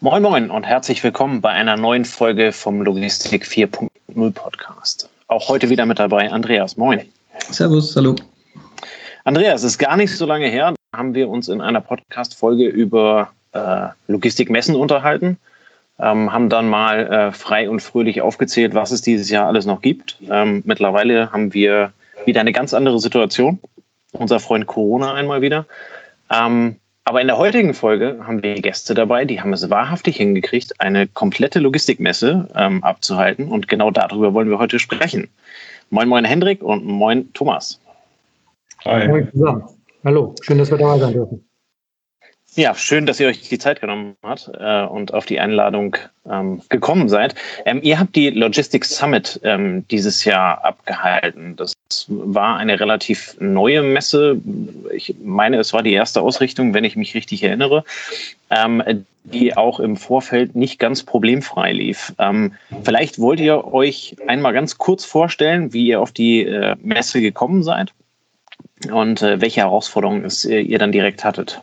Moin Moin und herzlich willkommen bei einer neuen Folge vom Logistik 4.0 Podcast. Auch heute wieder mit dabei Andreas. Moin. Servus, hallo. Andreas, es ist gar nicht so lange her, da haben wir uns in einer Podcast-Folge über äh, Logistikmessen unterhalten, ähm, haben dann mal äh, frei und fröhlich aufgezählt, was es dieses Jahr alles noch gibt. Ähm, mittlerweile haben wir wieder eine ganz andere Situation. Unser Freund Corona einmal wieder. Ähm, aber in der heutigen Folge haben wir Gäste dabei, die haben es wahrhaftig hingekriegt, eine komplette Logistikmesse ähm, abzuhalten. Und genau darüber wollen wir heute sprechen. Moin, moin Hendrik und moin Thomas. Hi. Moin zusammen. Hallo, schön, dass wir dabei sein dürfen. Ja, schön, dass ihr euch die Zeit genommen habt äh, und auf die Einladung ähm, gekommen seid. Ähm, ihr habt die Logistics Summit ähm, dieses Jahr abgehalten. Das war eine relativ neue Messe. Ich meine, es war die erste Ausrichtung, wenn ich mich richtig erinnere, ähm, die auch im Vorfeld nicht ganz problemfrei lief. Ähm, vielleicht wollt ihr euch einmal ganz kurz vorstellen, wie ihr auf die äh, Messe gekommen seid und äh, welche Herausforderungen es, äh, ihr dann direkt hattet.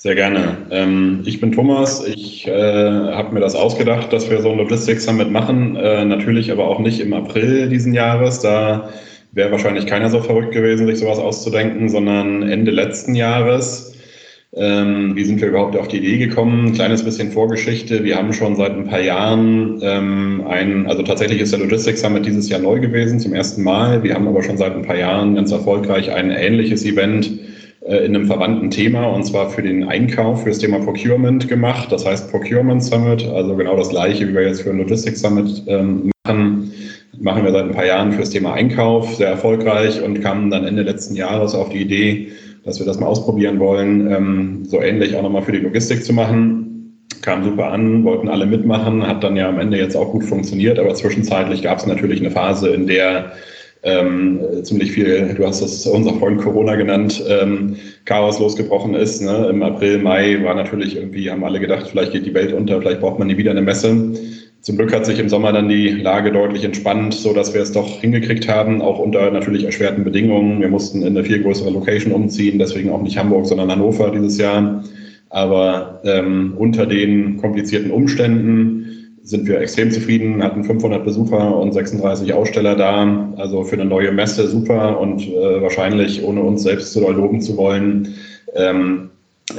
Sehr gerne. Ähm, ich bin Thomas. Ich äh, habe mir das ausgedacht, dass wir so ein Logistics Summit machen. Äh, natürlich aber auch nicht im April diesen Jahres. Da wäre wahrscheinlich keiner so verrückt gewesen, sich sowas auszudenken, sondern Ende letzten Jahres. Ähm, wie sind wir überhaupt auf die Idee gekommen? Ein kleines bisschen Vorgeschichte. Wir haben schon seit ein paar Jahren ähm, ein, also tatsächlich ist der Logistics Summit dieses Jahr neu gewesen, zum ersten Mal. Wir haben aber schon seit ein paar Jahren ganz erfolgreich ein ähnliches Event äh, in einem verwandten Thema und zwar für den Einkauf, für das Thema Procurement gemacht. Das heißt Procurement Summit, also genau das gleiche, wie wir jetzt für ein Logistics Summit ähm, machen. Machen wir seit ein paar Jahren für das Thema Einkauf, sehr erfolgreich und kamen dann Ende letzten Jahres auf die Idee, dass wir das mal ausprobieren wollen, ähm, so ähnlich auch nochmal für die Logistik zu machen. Kam super an, wollten alle mitmachen, hat dann ja am Ende jetzt auch gut funktioniert, aber zwischenzeitlich gab es natürlich eine Phase, in der ähm, ziemlich viel, du hast es unser Freund Corona genannt, ähm, Chaos losgebrochen ist. Ne? Im April, Mai war natürlich irgendwie, haben alle gedacht, vielleicht geht die Welt unter, vielleicht braucht man nie wieder eine Messe. Zum Glück hat sich im Sommer dann die Lage deutlich entspannt, so dass wir es doch hingekriegt haben, auch unter natürlich erschwerten Bedingungen. Wir mussten in eine viel größere Location umziehen, deswegen auch nicht Hamburg, sondern Hannover dieses Jahr. Aber ähm, unter den komplizierten Umständen sind wir extrem zufrieden, hatten 500 Besucher und 36 Aussteller da. Also für eine neue Messe super und äh, wahrscheinlich, ohne uns selbst zu loben zu wollen, ähm,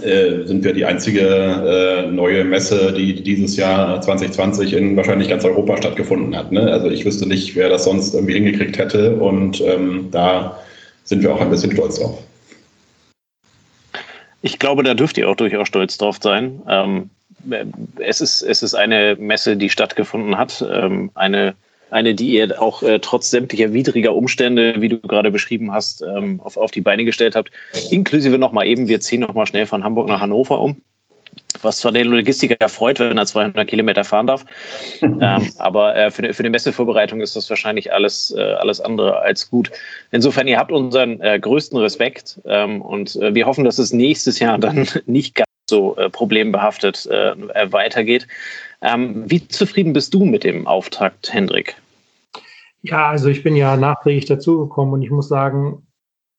äh, sind wir die einzige äh, neue Messe, die dieses Jahr 2020 in wahrscheinlich ganz Europa stattgefunden hat. Ne? Also ich wüsste nicht, wer das sonst irgendwie hingekriegt hätte und ähm, da sind wir auch ein bisschen stolz drauf. Ich glaube, da dürft ihr auch durchaus stolz drauf sein. Ähm, es ist, es ist eine Messe, die stattgefunden hat, ähm, eine, eine, die ihr auch äh, trotz sämtlicher widriger Umstände, wie du gerade beschrieben hast, ähm, auf, auf die Beine gestellt habt. Inklusive nochmal eben, wir ziehen nochmal schnell von Hamburg nach Hannover um. Was zwar den Logistiker freut, wenn er 200 Kilometer fahren darf, ähm, aber äh, für, für die Messevorbereitung ist das wahrscheinlich alles, äh, alles andere als gut. Insofern, ihr habt unseren äh, größten Respekt ähm, und äh, wir hoffen, dass es nächstes Jahr dann nicht ganz so äh, problembehaftet äh, weitergeht. Ähm, wie zufrieden bist du mit dem Auftakt, Hendrik? Ja, also ich bin ja nachträglich dazugekommen und ich muss sagen,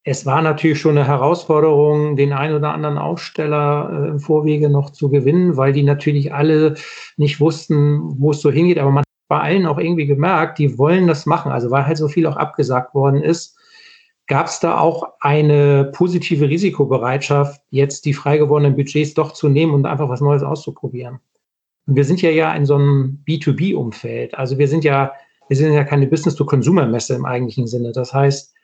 es war natürlich schon eine Herausforderung, den einen oder anderen Aussteller äh, im Vorwege noch zu gewinnen, weil die natürlich alle nicht wussten, wo es so hingeht. Aber man hat bei allen auch irgendwie gemerkt, die wollen das machen. Also weil halt so viel auch abgesagt worden ist, Gab es da auch eine positive Risikobereitschaft, jetzt die frei gewordenen Budgets doch zu nehmen und einfach was Neues auszuprobieren? Und wir sind ja ja in so einem B2B-Umfeld. Also wir sind ja, wir sind ja keine Business-to-Consumer-Messe im eigentlichen Sinne. Das heißt,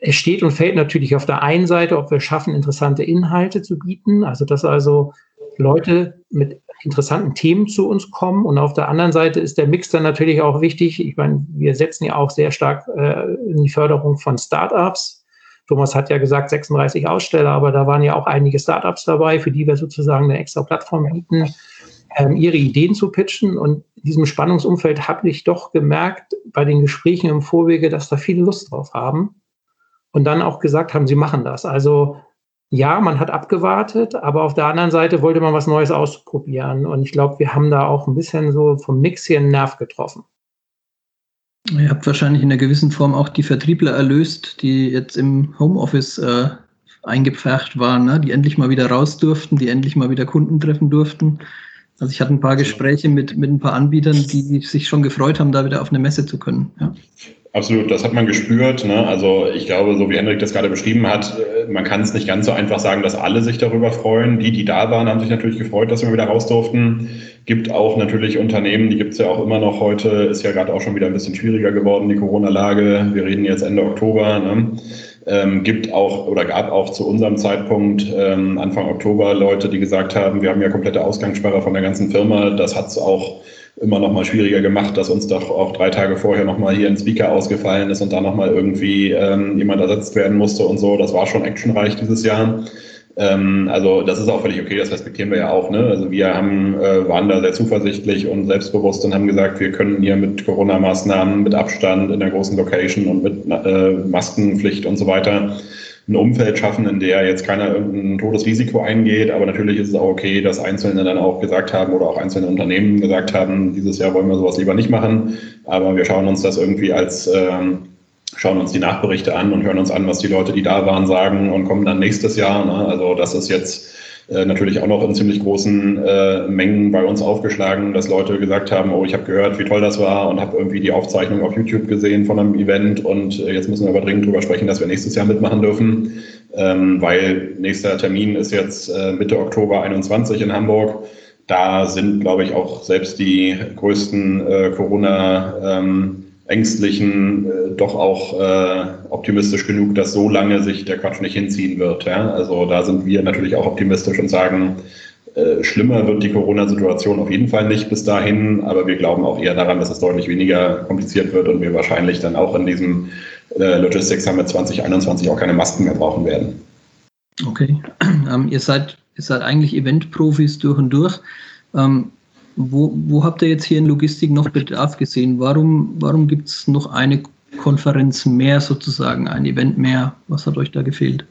es steht und fällt natürlich auf der einen Seite, ob wir schaffen, interessante Inhalte zu bieten. Also, dass also Leute mit interessanten Themen zu uns kommen. Und auf der anderen Seite ist der Mix dann natürlich auch wichtig. Ich meine, wir setzen ja auch sehr stark äh, in die Förderung von Startups. Thomas hat ja gesagt 36 Aussteller, aber da waren ja auch einige Startups dabei, für die wir sozusagen eine extra Plattform bieten, ähm, ihre Ideen zu pitchen. Und in diesem Spannungsumfeld habe ich doch gemerkt bei den Gesprächen im Vorwege, dass da viele Lust drauf haben und dann auch gesagt haben, sie machen das. Also ja, man hat abgewartet, aber auf der anderen Seite wollte man was Neues ausprobieren. Und ich glaube, wir haben da auch ein bisschen so vom Mix hier einen Nerv getroffen. Ihr habt wahrscheinlich in einer gewissen Form auch die Vertriebler erlöst, die jetzt im Homeoffice äh, eingepfercht waren, ne? die endlich mal wieder raus durften, die endlich mal wieder Kunden treffen durften. Also ich hatte ein paar Gespräche mit, mit ein paar Anbietern, die sich schon gefreut haben, da wieder auf eine Messe zu können. Ja. Absolut, das hat man gespürt. Ne? Also ich glaube, so wie Henrik das gerade beschrieben hat, äh, man kann es nicht ganz so einfach sagen, dass alle sich darüber freuen. Die, die da waren, haben sich natürlich gefreut, dass wir wieder raus durften. Gibt auch natürlich Unternehmen, die gibt es ja auch immer noch heute, ist ja gerade auch schon wieder ein bisschen schwieriger geworden, die Corona-Lage. Wir reden jetzt Ende Oktober. Ne? Ähm, gibt auch oder gab auch zu unserem Zeitpunkt ähm, Anfang Oktober Leute, die gesagt haben, wir haben ja komplette Ausgangssperre von der ganzen Firma. Das hat es auch immer noch mal schwieriger gemacht, dass uns doch auch drei Tage vorher noch mal hier ein Speaker ausgefallen ist und da noch mal irgendwie ähm, jemand ersetzt werden musste und so. Das war schon actionreich dieses Jahr. Ähm, also das ist auch völlig okay, das respektieren wir ja auch. Ne? Also wir haben, äh, waren da sehr zuversichtlich und selbstbewusst und haben gesagt, wir können hier mit Corona-Maßnahmen, mit Abstand in der großen Location und mit äh, Maskenpflicht und so weiter ein Umfeld schaffen, in der jetzt keiner irgendein Todesrisiko eingeht. Aber natürlich ist es auch okay, dass Einzelne dann auch gesagt haben oder auch einzelne Unternehmen gesagt haben, dieses Jahr wollen wir sowas lieber nicht machen. Aber wir schauen uns das irgendwie als ähm, schauen uns die Nachberichte an und hören uns an, was die Leute, die da waren, sagen und kommen dann nächstes Jahr. Ne? Also das ist jetzt äh, natürlich auch noch in ziemlich großen äh, Mengen bei uns aufgeschlagen, dass Leute gesagt haben, oh, ich habe gehört, wie toll das war und habe irgendwie die Aufzeichnung auf YouTube gesehen von einem Event und äh, jetzt müssen wir aber dringend drüber sprechen, dass wir nächstes Jahr mitmachen dürfen, ähm, weil nächster Termin ist jetzt äh, Mitte Oktober 21 in Hamburg. Da sind, glaube ich, auch selbst die größten äh, Corona- ähm, Ängstlichen äh, doch auch äh, optimistisch genug, dass so lange sich der Quatsch nicht hinziehen wird. Ja? Also da sind wir natürlich auch optimistisch und sagen, äh, schlimmer wird die Corona-Situation auf jeden Fall nicht bis dahin, aber wir glauben auch eher daran, dass es deutlich weniger kompliziert wird und wir wahrscheinlich dann auch in diesem äh, Logistics Summit 2021 auch keine Masken mehr brauchen werden. Okay, ähm, ihr, seid, ihr seid eigentlich Event-Profis durch und durch. Ähm, wo, wo habt ihr jetzt hier in Logistik noch Bedarf gesehen? Warum, warum gibt es noch eine Konferenz mehr sozusagen, ein Event mehr? Was hat euch da gefehlt?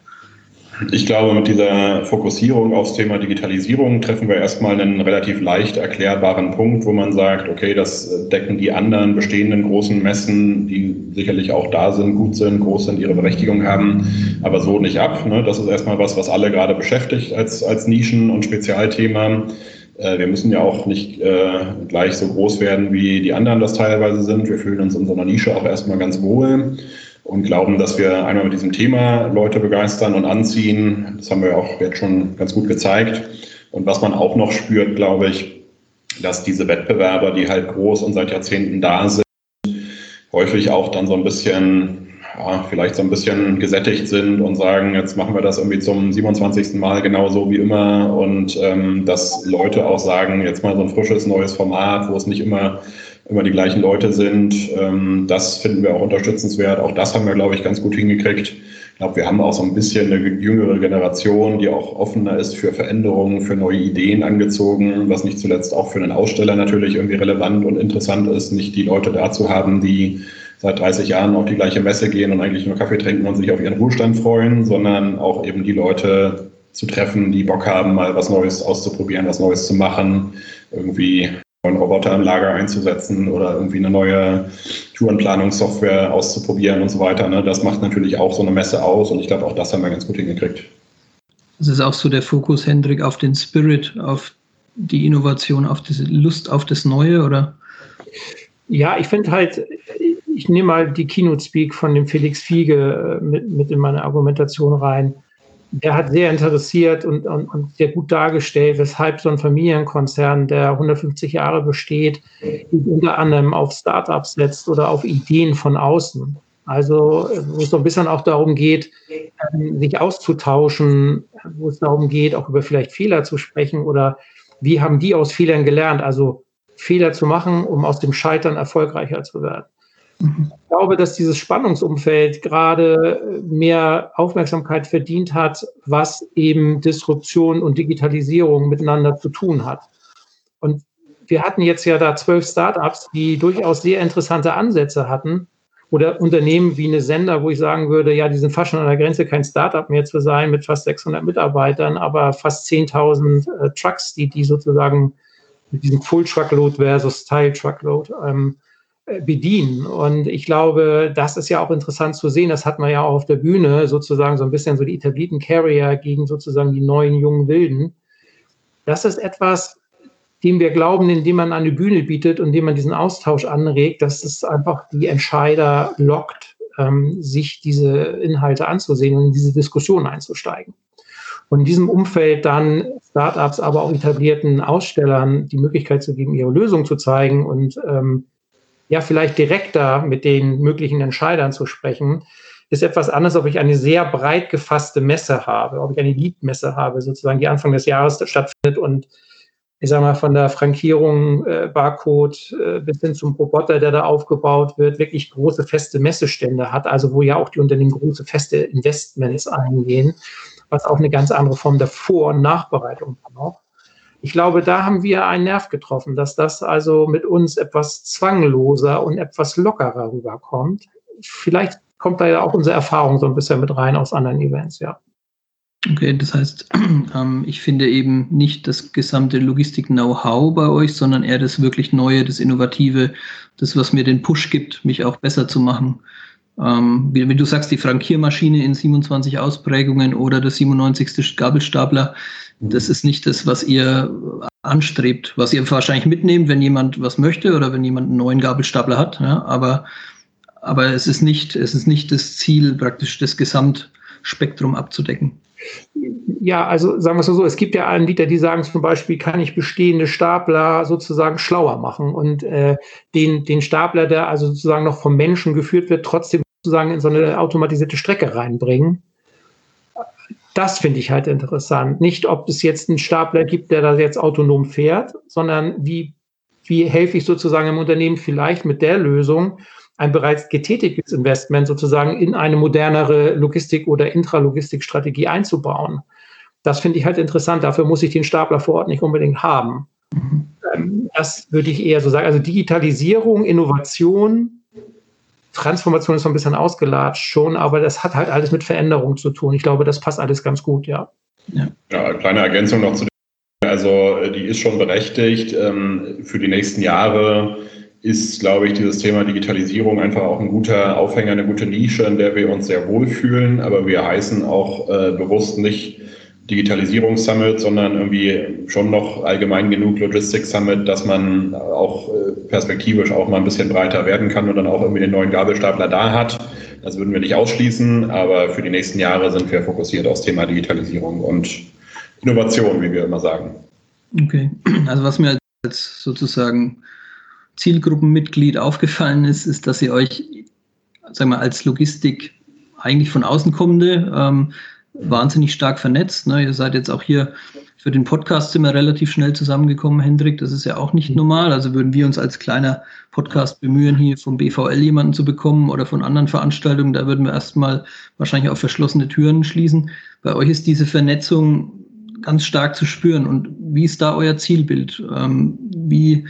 Ich glaube, mit dieser Fokussierung aufs Thema Digitalisierung treffen wir erstmal einen relativ leicht erklärbaren Punkt, wo man sagt, okay, das decken die anderen bestehenden großen Messen, die sicherlich auch da sind, gut sind, groß sind, ihre Berechtigung haben, aber so nicht ab. Ne? Das ist erstmal was, was alle gerade beschäftigt als, als Nischen- und Spezialthema. Äh, wir müssen ja auch nicht äh, gleich so groß werden, wie die anderen das teilweise sind. Wir fühlen uns in einer Nische auch erstmal ganz wohl und glauben, dass wir einmal mit diesem Thema Leute begeistern und anziehen. Das haben wir auch jetzt schon ganz gut gezeigt. Und was man auch noch spürt, glaube ich, dass diese Wettbewerber, die halt groß und seit Jahrzehnten da sind, häufig auch dann so ein bisschen ja, vielleicht so ein bisschen gesättigt sind und sagen, jetzt machen wir das irgendwie zum 27. Mal genauso wie immer und ähm, dass Leute auch sagen, jetzt mal so ein frisches neues Format, wo es nicht immer immer die gleichen Leute sind. Ähm, das finden wir auch unterstützenswert. Auch das haben wir, glaube ich, ganz gut hingekriegt. Ich glaube, wir haben auch so ein bisschen eine jüngere Generation, die auch offener ist für Veränderungen, für neue Ideen angezogen, was nicht zuletzt auch für einen Aussteller natürlich irgendwie relevant und interessant ist, nicht die Leute da zu haben, die seit 30 Jahren auf die gleiche Messe gehen und eigentlich nur Kaffee trinken und sich auf ihren Ruhestand freuen, sondern auch eben die Leute zu treffen, die Bock haben, mal was Neues auszuprobieren, was Neues zu machen, irgendwie einen Roboter im Lager einzusetzen oder irgendwie eine neue Tourenplanungssoftware auszuprobieren und so weiter. Ne? Das macht natürlich auch so eine Messe aus und ich glaube, auch das haben wir ganz gut hingekriegt. Das ist auch so der Fokus, Hendrik, auf den Spirit, auf die Innovation, auf diese Lust auf das Neue, oder? Ja, ich finde halt, ich nehme mal die Keynote Speak von dem Felix Fiege äh, mit, mit in meine Argumentation rein. Der hat sehr interessiert und, und, und sehr gut dargestellt, weshalb so ein Familienkonzern, der 150 Jahre besteht, unter anderem auf Startups setzt oder auf Ideen von außen. Also wo es so ein bisschen auch darum geht, ähm, sich auszutauschen, wo es darum geht, auch über vielleicht Fehler zu sprechen oder wie haben die aus Fehlern gelernt, also Fehler zu machen, um aus dem Scheitern erfolgreicher zu werden. Ich glaube, dass dieses Spannungsumfeld gerade mehr Aufmerksamkeit verdient hat, was eben Disruption und Digitalisierung miteinander zu tun hat. Und wir hatten jetzt ja da zwölf Startups, die durchaus sehr interessante Ansätze hatten. Oder Unternehmen wie eine Sender, wo ich sagen würde, ja, die sind fast schon an der Grenze, kein Startup mehr zu sein mit fast 600 Mitarbeitern, aber fast 10.000 äh, Trucks, die die sozusagen mit diesem Full Truckload versus Teil Truckload ähm, äh, bedienen. Und ich glaube, das ist ja auch interessant zu sehen. Das hat man ja auch auf der Bühne sozusagen so ein bisschen so die etablierten Carrier gegen sozusagen die neuen jungen Wilden. Das ist etwas, dem wir glauben, indem man eine Bühne bietet und indem man diesen Austausch anregt, dass es einfach die Entscheider lockt, ähm, sich diese Inhalte anzusehen und in diese Diskussion einzusteigen. Und in diesem Umfeld dann Startups, aber auch etablierten Ausstellern die Möglichkeit zu geben, ihre Lösung zu zeigen und ähm, ja, vielleicht direkter mit den möglichen Entscheidern zu sprechen, ist etwas anderes, ob ich eine sehr breit gefasste Messe habe, ob ich eine Lead-Messe habe, sozusagen, die Anfang des Jahres stattfindet und ich sage mal, von der Frankierung, äh, Barcode äh, bis hin zum Roboter, der da aufgebaut wird, wirklich große feste Messestände hat, also wo ja auch die Unternehmen große feste Investments eingehen, was auch eine ganz andere Form der Vor- und Nachbereitung braucht. Ich glaube, da haben wir einen Nerv getroffen, dass das also mit uns etwas zwangloser und etwas lockerer rüberkommt. Vielleicht kommt da ja auch unsere Erfahrung so ein bisschen mit rein aus anderen Events, ja. Okay, das heißt, ähm, ich finde eben nicht das gesamte Logistik-Know-how bei euch, sondern eher das wirklich Neue, das Innovative, das, was mir den Push gibt, mich auch besser zu machen. Ähm, wie, wie, du sagst, die Frankiermaschine in 27 Ausprägungen oder der 97. Gabelstapler, das ist nicht das, was ihr anstrebt, was ihr wahrscheinlich mitnehmt, wenn jemand was möchte oder wenn jemand einen neuen Gabelstapler hat. Ja, aber, aber es ist nicht, es ist nicht das Ziel, praktisch das Gesamtspektrum abzudecken. Ja, also sagen wir es so, es gibt ja Anbieter, die sagen zum Beispiel, kann ich bestehende Stapler sozusagen schlauer machen und äh, den, den Stapler, der also sozusagen noch vom Menschen geführt wird, trotzdem sozusagen in so eine automatisierte Strecke reinbringen. Das finde ich halt interessant. Nicht, ob es jetzt einen Stapler gibt, der da jetzt autonom fährt, sondern wie, wie helfe ich sozusagen im Unternehmen vielleicht mit der Lösung, ein bereits getätigtes Investment sozusagen in eine modernere Logistik- oder Intralogistikstrategie einzubauen. Das finde ich halt interessant. Dafür muss ich den Stapler vor Ort nicht unbedingt haben. Mhm. Das würde ich eher so sagen. Also Digitalisierung, Innovation, Transformation ist so ein bisschen ausgelatscht schon, aber das hat halt alles mit Veränderung zu tun. Ich glaube, das passt alles ganz gut, ja. Ja, ja kleine Ergänzung noch zu dem. Also die ist schon berechtigt. Ähm, für die nächsten Jahre ist, glaube ich, dieses Thema Digitalisierung einfach auch ein guter Aufhänger, eine gute Nische, in der wir uns sehr wohlfühlen. Aber wir heißen auch äh, bewusst nicht Digitalisierungssummit, sondern irgendwie schon noch allgemein genug Logistics Summit, dass man auch äh, perspektivisch auch mal ein bisschen breiter werden kann und dann auch irgendwie den neuen Gabelstapler da hat. Das würden wir nicht ausschließen, aber für die nächsten Jahre sind wir fokussiert aufs Thema Digitalisierung und Innovation, wie wir immer sagen. Okay, also was mir als sozusagen Zielgruppenmitglied aufgefallen ist, ist, dass ihr euch, sagen wir, als Logistik eigentlich von außen kommende ähm, wahnsinnig stark vernetzt. Ne? Ihr seid jetzt auch hier für den Podcast immer relativ schnell zusammengekommen, Hendrik. Das ist ja auch nicht normal. Also würden wir uns als kleiner Podcast bemühen, hier vom BVL jemanden zu bekommen oder von anderen Veranstaltungen, da würden wir erstmal wahrscheinlich auf verschlossene Türen schließen. Bei euch ist diese Vernetzung ganz stark zu spüren. Und wie ist da euer Zielbild? Ähm, wie,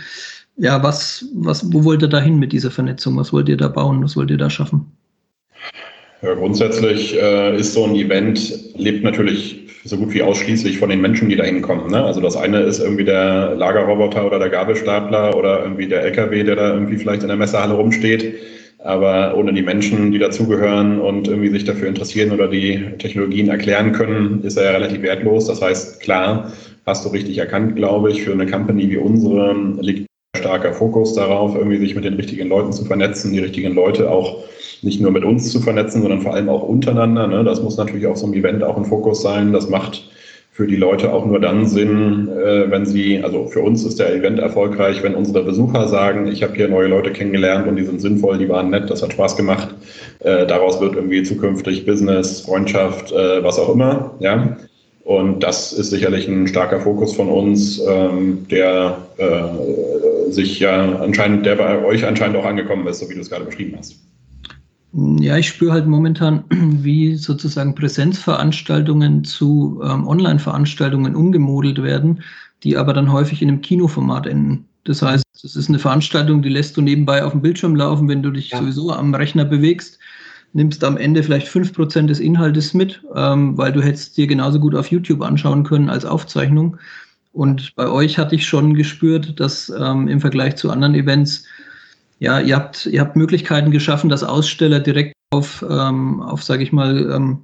ja, was, was, wo wollt ihr da hin mit dieser Vernetzung? Was wollt ihr da bauen? Was wollt ihr da schaffen? Ja, grundsätzlich äh, ist so ein Event, lebt natürlich so gut wie ausschließlich von den Menschen, die da hinkommen. Ne? Also das eine ist irgendwie der Lagerroboter oder der Gabelstapler oder irgendwie der LKW, der da irgendwie vielleicht in der Messehalle rumsteht. Aber ohne die Menschen, die dazugehören und irgendwie sich dafür interessieren oder die Technologien erklären können, ist er ja relativ wertlos. Das heißt, klar, hast du richtig erkannt, glaube ich, für eine Company wie unsere liegt starker Fokus darauf, irgendwie sich mit den richtigen Leuten zu vernetzen, die richtigen Leute auch nicht nur mit uns zu vernetzen, sondern vor allem auch untereinander. Ne? Das muss natürlich auf so einem Event auch ein Fokus sein. Das macht für die Leute auch nur dann Sinn, äh, wenn sie, also für uns ist der Event erfolgreich, wenn unsere Besucher sagen, ich habe hier neue Leute kennengelernt und die sind sinnvoll, die waren nett, das hat Spaß gemacht. Äh, daraus wird irgendwie zukünftig Business, Freundschaft, äh, was auch immer. Ja. Und das ist sicherlich ein starker Fokus von uns, ähm, der äh, sich ja anscheinend, der bei euch anscheinend auch angekommen ist, so wie du es gerade beschrieben hast. Ja, ich spüre halt momentan, wie sozusagen Präsenzveranstaltungen zu ähm, Online-Veranstaltungen umgemodelt werden, die aber dann häufig in einem Kinoformat enden. Das heißt, es ist eine Veranstaltung, die lässt du nebenbei auf dem Bildschirm laufen, wenn du dich ja. sowieso am Rechner bewegst, nimmst am Ende vielleicht fünf Prozent des Inhaltes mit, ähm, weil du hättest dir genauso gut auf YouTube anschauen können als Aufzeichnung. Und bei euch hatte ich schon gespürt, dass ähm, im Vergleich zu anderen Events ja, ihr habt, ihr habt Möglichkeiten geschaffen, dass Aussteller direkt auf, ähm, auf sage ich mal, ähm,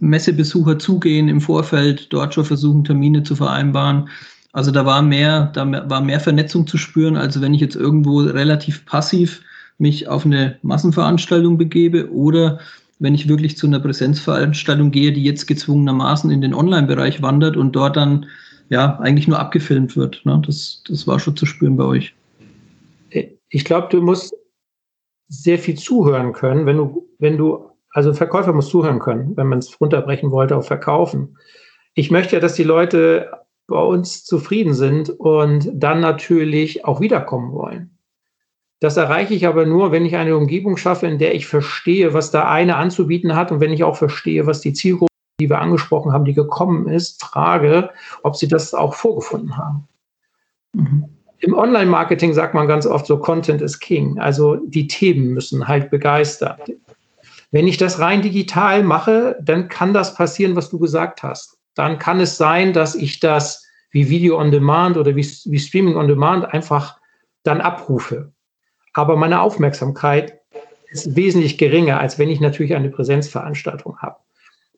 Messebesucher zugehen im Vorfeld, dort schon versuchen, Termine zu vereinbaren. Also da war mehr, da war mehr Vernetzung zu spüren, als wenn ich jetzt irgendwo relativ passiv mich auf eine Massenveranstaltung begebe oder wenn ich wirklich zu einer Präsenzveranstaltung gehe, die jetzt gezwungenermaßen in den Online-Bereich wandert und dort dann ja eigentlich nur abgefilmt wird. Ne? Das, das war schon zu spüren bei euch. Ich glaube, du musst sehr viel zuhören können, wenn du, wenn du, also Verkäufer muss zuhören können, wenn man es runterbrechen wollte auf Verkaufen. Ich möchte ja, dass die Leute bei uns zufrieden sind und dann natürlich auch wiederkommen wollen. Das erreiche ich aber nur, wenn ich eine Umgebung schaffe, in der ich verstehe, was der eine anzubieten hat und wenn ich auch verstehe, was die Zielgruppe, die wir angesprochen haben, die gekommen ist, frage, ob sie das auch vorgefunden haben. Mhm. Im Online-Marketing sagt man ganz oft so, Content is King. Also die Themen müssen halt begeistern. Wenn ich das rein digital mache, dann kann das passieren, was du gesagt hast. Dann kann es sein, dass ich das wie Video on Demand oder wie, wie Streaming on Demand einfach dann abrufe aber meine Aufmerksamkeit ist wesentlich geringer, als wenn ich natürlich eine Präsenzveranstaltung habe.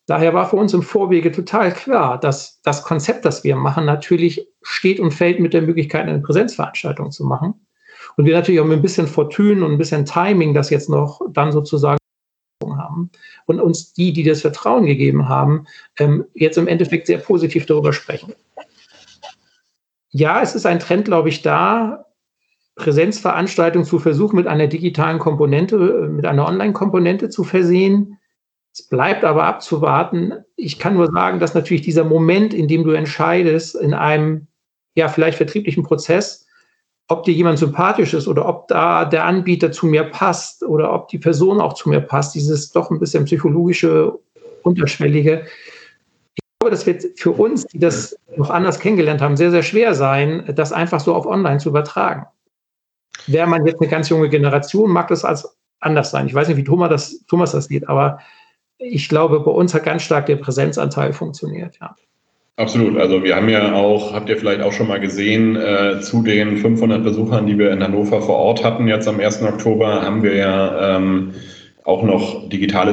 Daher war für uns im Vorwege total klar, dass das Konzept, das wir machen, natürlich steht und fällt mit der Möglichkeit, eine Präsenzveranstaltung zu machen. Und wir natürlich auch mit ein bisschen Fortune und ein bisschen Timing das jetzt noch dann sozusagen haben und uns die, die das Vertrauen gegeben haben, ähm, jetzt im Endeffekt sehr positiv darüber sprechen. Ja, es ist ein Trend, glaube ich, da, Präsenzveranstaltung zu versuchen, mit einer digitalen Komponente, äh, mit einer Online-Komponente zu versehen. Es bleibt aber abzuwarten. Ich kann nur sagen, dass natürlich dieser Moment, in dem du entscheidest, in einem, ja, vielleicht vertrieblichen Prozess, ob dir jemand sympathisch ist oder ob da der Anbieter zu mir passt oder ob die Person auch zu mir passt, dieses doch ein bisschen psychologische, unterschwellige. Ich glaube, das wird für uns, die das noch anders kennengelernt haben, sehr, sehr schwer sein, das einfach so auf online zu übertragen. Wäre man jetzt eine ganz junge Generation, mag das als anders sein. Ich weiß nicht, wie Thomas das, Thomas das sieht, aber ich glaube, bei uns hat ganz stark der Präsenzanteil funktioniert, ja. Absolut. Also wir haben ja auch, habt ihr vielleicht auch schon mal gesehen, äh, zu den 500 Besuchern, die wir in Hannover vor Ort hatten, jetzt am 1. Oktober, haben wir ja ähm, auch noch digitale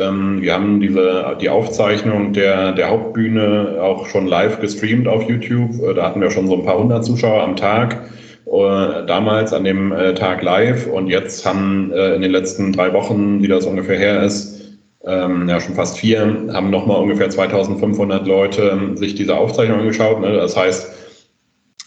ähm, wir haben diese, die Aufzeichnung der, der Hauptbühne auch schon live gestreamt auf YouTube. Äh, da hatten wir schon so ein paar hundert Zuschauer am Tag. Äh, damals an dem äh, Tag live und jetzt haben äh, in den letzten drei Wochen, wie das ungefähr her ist, ähm, ja schon fast vier, haben nochmal ungefähr 2500 Leute ähm, sich diese Aufzeichnung angeschaut. Ne? Das heißt,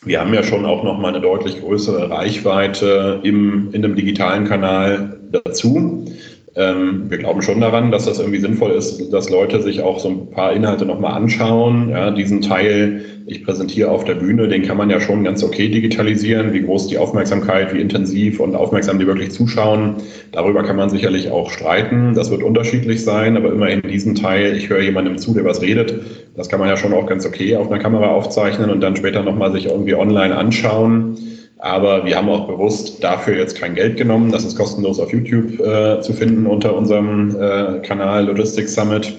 wir haben ja schon auch nochmal eine deutlich größere Reichweite im, in dem digitalen Kanal dazu. Ähm, wir glauben schon daran, dass das irgendwie sinnvoll ist, dass Leute sich auch so ein paar Inhalte nochmal anschauen. Ja, diesen Teil, ich präsentiere auf der Bühne, den kann man ja schon ganz okay digitalisieren. Wie groß die Aufmerksamkeit, wie intensiv und aufmerksam die wirklich zuschauen. Darüber kann man sicherlich auch streiten. Das wird unterschiedlich sein, aber immerhin diesen Teil, ich höre jemandem zu, der was redet, das kann man ja schon auch ganz okay auf einer Kamera aufzeichnen und dann später nochmal sich irgendwie online anschauen. Aber wir haben auch bewusst dafür jetzt kein Geld genommen. Das ist kostenlos auf YouTube äh, zu finden unter unserem äh, Kanal Logistics Summit.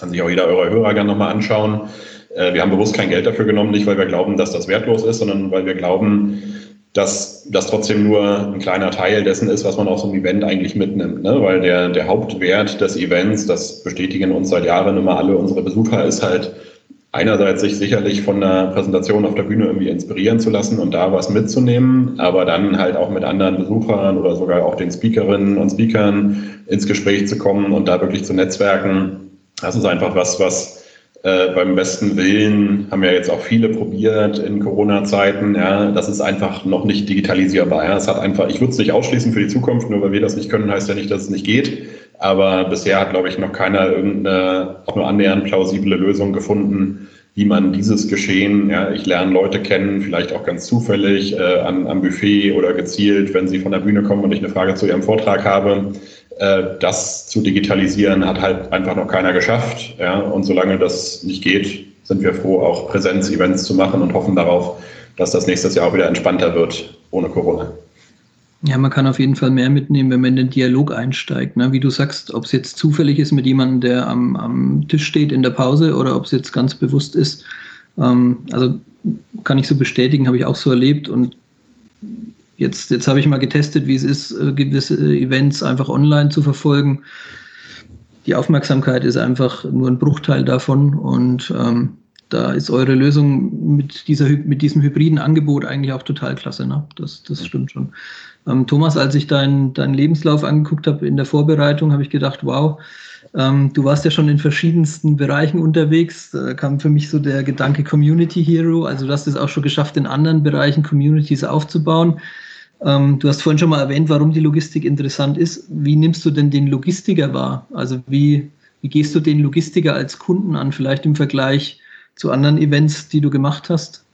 Kann sich auch jeder eurer Hörer gerne nochmal anschauen. Äh, wir haben bewusst kein Geld dafür genommen, nicht weil wir glauben, dass das wertlos ist, sondern weil wir glauben, dass das trotzdem nur ein kleiner Teil dessen ist, was man aus so einem Event eigentlich mitnimmt. Ne? Weil der, der Hauptwert des Events, das bestätigen uns seit Jahren immer alle unsere Besucher, ist halt einerseits sich sicherlich von der Präsentation auf der Bühne irgendwie inspirieren zu lassen und da was mitzunehmen, aber dann halt auch mit anderen Besuchern oder sogar auch den Speakerinnen und Speakern ins Gespräch zu kommen und da wirklich zu netzwerken. Das ist einfach was, was äh, beim besten Willen haben ja jetzt auch viele probiert in Corona-Zeiten. Ja, das ist einfach noch nicht digitalisierbar. Ja, es hat einfach, ich würde es nicht ausschließen für die Zukunft, nur weil wir das nicht können, heißt ja nicht, dass es nicht geht. Aber bisher hat, glaube ich, noch keiner irgendeine auch nur annähernd plausible Lösung gefunden, wie man dieses Geschehen, ja, ich lerne Leute kennen, vielleicht auch ganz zufällig äh, an, am Buffet oder gezielt, wenn sie von der Bühne kommen und ich eine Frage zu ihrem Vortrag habe, äh, das zu digitalisieren, hat halt einfach noch keiner geschafft. Ja? Und solange das nicht geht, sind wir froh, auch Präsenz-Events zu machen und hoffen darauf, dass das nächstes Jahr auch wieder entspannter wird ohne Corona. Ja, man kann auf jeden Fall mehr mitnehmen, wenn man in den Dialog einsteigt. Ne? Wie du sagst, ob es jetzt zufällig ist mit jemandem, der am, am Tisch steht in der Pause oder ob es jetzt ganz bewusst ist. Ähm, also kann ich so bestätigen, habe ich auch so erlebt. Und jetzt, jetzt habe ich mal getestet, wie es ist, äh, gewisse Events einfach online zu verfolgen. Die Aufmerksamkeit ist einfach nur ein Bruchteil davon. Und ähm, da ist eure Lösung mit, dieser, mit diesem hybriden Angebot eigentlich auch total klasse. Ne? Das, das stimmt schon. Ähm, Thomas, als ich deinen dein Lebenslauf angeguckt habe in der Vorbereitung, habe ich gedacht, wow, ähm, du warst ja schon in verschiedensten Bereichen unterwegs. Da kam für mich so der Gedanke Community Hero. Also du hast es auch schon geschafft, in anderen Bereichen Communities aufzubauen. Ähm, du hast vorhin schon mal erwähnt, warum die Logistik interessant ist. Wie nimmst du denn den Logistiker wahr? Also wie, wie gehst du den Logistiker als Kunden an, vielleicht im Vergleich zu anderen Events, die du gemacht hast?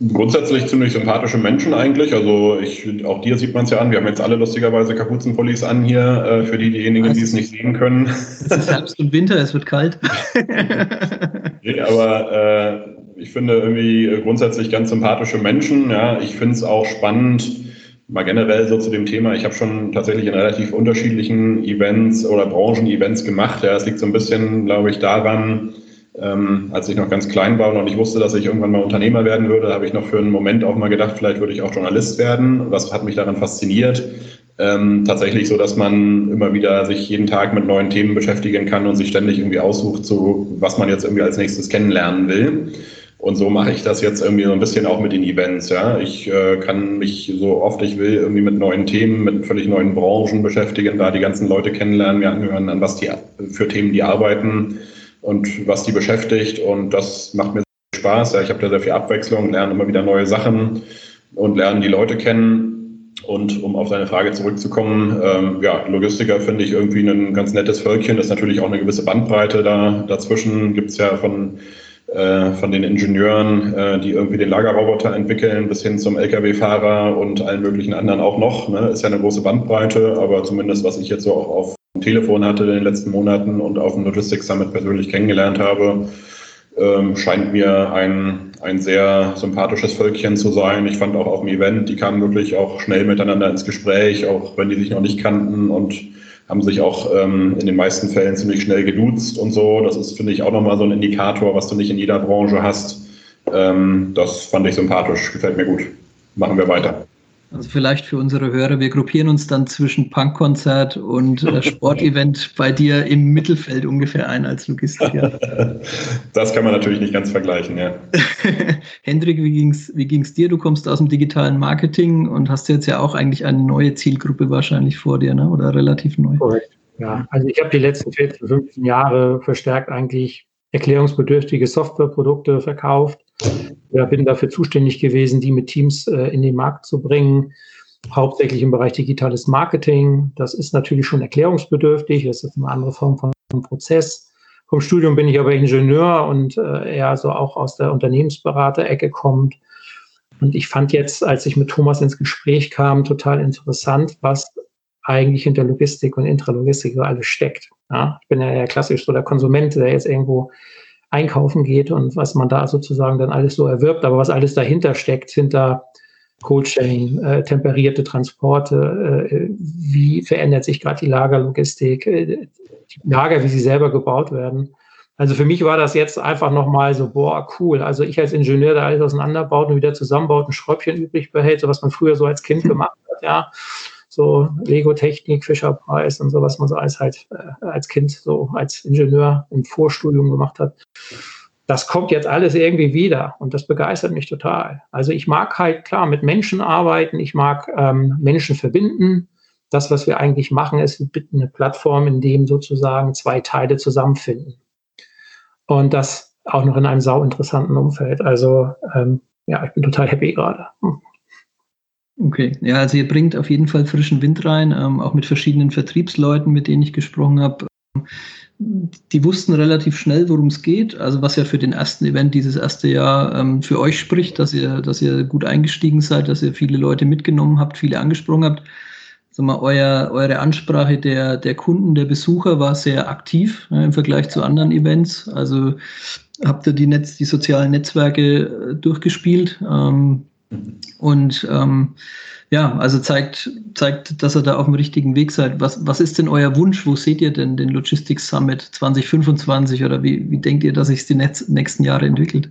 Grundsätzlich ziemlich sympathische Menschen eigentlich. Also ich, auch dir sieht man es ja an. Wir haben jetzt alle lustigerweise Kapuzenpullis an hier, äh, für die, diejenigen, die es nicht sehen können. Es ist Herbst und Winter, es wird kalt. nee, aber äh, ich finde irgendwie grundsätzlich ganz sympathische Menschen. Ja, ich finde es auch spannend, mal generell so zu dem Thema. Ich habe schon tatsächlich in relativ unterschiedlichen Events oder Branchen-Events gemacht. Ja, es liegt so ein bisschen, glaube ich, daran, ähm, als ich noch ganz klein war und ich wusste, dass ich irgendwann mal Unternehmer werden würde, habe ich noch für einen Moment auch mal gedacht, vielleicht würde ich auch Journalist werden. Was hat mich daran fasziniert? Ähm, tatsächlich so, dass man immer wieder sich jeden Tag mit neuen Themen beschäftigen kann und sich ständig irgendwie aussucht, so was man jetzt irgendwie als nächstes kennenlernen will. Und so mache ich das jetzt irgendwie so ein bisschen auch mit den Events. Ja, ich äh, kann mich so oft ich will irgendwie mit neuen Themen, mit völlig neuen Branchen beschäftigen, da die ganzen Leute kennenlernen, mir anhören, an was die für Themen die arbeiten und was die beschäftigt. Und das macht mir Spaß. Ja, ich habe da sehr viel Abwechslung, lerne immer wieder neue Sachen und lerne die Leute kennen. Und um auf deine Frage zurückzukommen, ähm, ja, Logistiker finde ich irgendwie ein ganz nettes Völkchen. Das ist natürlich auch eine gewisse Bandbreite da. Dazwischen gibt es ja von, äh, von den Ingenieuren, äh, die irgendwie den Lagerroboter entwickeln, bis hin zum Lkw-Fahrer und allen möglichen anderen auch noch. Ne? Ist ja eine große Bandbreite, aber zumindest was ich jetzt so auch auf Telefon hatte in den letzten Monaten und auf dem Logistics Summit persönlich kennengelernt habe, ähm, scheint mir ein, ein sehr sympathisches Völkchen zu sein. Ich fand auch auf dem Event, die kamen wirklich auch schnell miteinander ins Gespräch, auch wenn die sich noch nicht kannten und haben sich auch ähm, in den meisten Fällen ziemlich schnell geduzt und so. Das ist, finde ich, auch nochmal so ein Indikator, was du nicht in jeder Branche hast. Ähm, das fand ich sympathisch, gefällt mir gut. Machen wir weiter. Also vielleicht für unsere Hörer, wir gruppieren uns dann zwischen Punkkonzert und äh, Sportevent bei dir im Mittelfeld ungefähr ein als Logistiker. Das kann man natürlich nicht ganz vergleichen, ja. Hendrik, wie ging's, wie ging's dir? Du kommst aus dem digitalen Marketing und hast jetzt ja auch eigentlich eine neue Zielgruppe wahrscheinlich vor dir, ne? oder relativ neu. Korrekt. Ja, also ich habe die letzten 14, 15 Jahre verstärkt eigentlich erklärungsbedürftige Softwareprodukte verkauft ja, bin dafür zuständig gewesen, die mit Teams äh, in den Markt zu bringen, hauptsächlich im Bereich digitales Marketing. Das ist natürlich schon erklärungsbedürftig, das ist eine andere Form von Prozess. Vom Studium bin ich aber Ingenieur und äh, eher so auch aus der Unternehmensberaterecke kommt. Und ich fand jetzt, als ich mit Thomas ins Gespräch kam, total interessant, was eigentlich hinter Logistik und Intralogistik so alles steckt. Ja, ich bin ja klassisch so der Konsument, der jetzt irgendwo einkaufen geht und was man da sozusagen dann alles so erwirbt, aber was alles dahinter steckt, hinter Cold Chain, äh, temperierte Transporte, äh, wie verändert sich gerade die Lagerlogistik, äh, die Lager, wie sie selber gebaut werden. Also für mich war das jetzt einfach nochmal so, boah, cool. Also ich als Ingenieur, der alles auseinanderbaut und wieder zusammenbaut, ein Schräubchen übrig behält, so was man früher so als Kind gemacht hat, ja so Lego-Technik, Fischerpreis und so, was man so als halt äh, als Kind, so als Ingenieur im Vorstudium gemacht hat. Das kommt jetzt alles irgendwie wieder und das begeistert mich total. Also ich mag halt klar mit Menschen arbeiten, ich mag ähm, Menschen verbinden. Das, was wir eigentlich machen, ist eine Plattform, in dem sozusagen zwei Teile zusammenfinden. Und das auch noch in einem sau interessanten Umfeld. Also ähm, ja, ich bin total happy gerade. Hm. Okay, ja, also ihr bringt auf jeden Fall frischen Wind rein, ähm, auch mit verschiedenen Vertriebsleuten, mit denen ich gesprochen habe. Die wussten relativ schnell, worum es geht. Also was ja für den ersten Event dieses erste Jahr ähm, für euch spricht, dass ihr, dass ihr gut eingestiegen seid, dass ihr viele Leute mitgenommen habt, viele angesprochen habt. Sag mal, euer, eure Ansprache der, der Kunden, der Besucher war sehr aktiv ja, im Vergleich zu anderen Events. Also habt ihr die, Netz, die sozialen Netzwerke äh, durchgespielt. Ähm, und ähm, ja, also zeigt, zeigt, dass ihr da auf dem richtigen Weg seid. Was, was ist denn euer Wunsch? Wo seht ihr denn den Logistics Summit 2025 oder wie, wie denkt ihr, dass sich die nächsten Jahre entwickelt?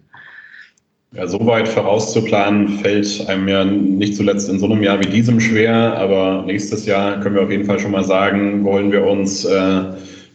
Ja, so weit vorauszuplanen fällt einem ja nicht zuletzt in so einem Jahr wie diesem schwer, aber nächstes Jahr können wir auf jeden Fall schon mal sagen, wollen wir uns äh,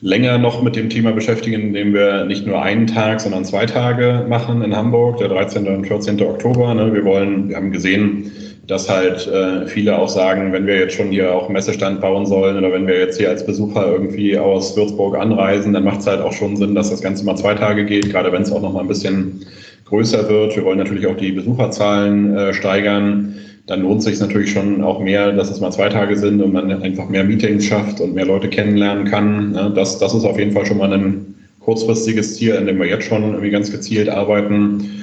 länger noch mit dem Thema beschäftigen, indem wir nicht nur einen Tag, sondern zwei Tage machen in Hamburg, der 13. und 14. Oktober. Ne? Wir wollen, wir haben gesehen, dass halt äh, viele auch sagen, wenn wir jetzt schon hier auch Messestand bauen sollen oder wenn wir jetzt hier als Besucher irgendwie aus Würzburg anreisen, dann macht es halt auch schon Sinn, dass das Ganze mal zwei Tage geht, gerade wenn es auch noch mal ein bisschen größer wird. Wir wollen natürlich auch die Besucherzahlen äh, steigern. Dann lohnt es sich natürlich schon auch mehr, dass es mal zwei Tage sind und man einfach mehr Meetings schafft und mehr Leute kennenlernen kann. Ja, das, das ist auf jeden Fall schon mal ein kurzfristiges Ziel, an dem wir jetzt schon irgendwie ganz gezielt arbeiten.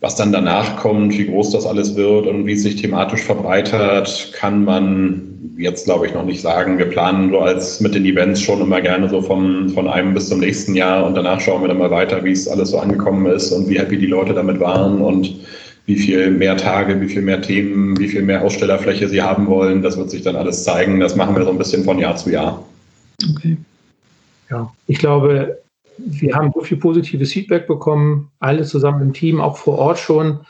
Was dann danach kommt, wie groß das alles wird und wie es sich thematisch verbreitert, kann man jetzt, glaube ich, noch nicht sagen. Wir planen so als mit den Events schon immer gerne so vom, von einem bis zum nächsten Jahr und danach schauen wir dann mal weiter, wie es alles so angekommen ist und wie happy die Leute damit waren und wie viel mehr Tage, wie viel mehr Themen, wie viel mehr Ausstellerfläche sie haben wollen. Das wird sich dann alles zeigen. Das machen wir so ein bisschen von Jahr zu Jahr. Okay. Ja, ich glaube, wir haben so viel positives Feedback bekommen, alle zusammen im Team, auch vor Ort schon.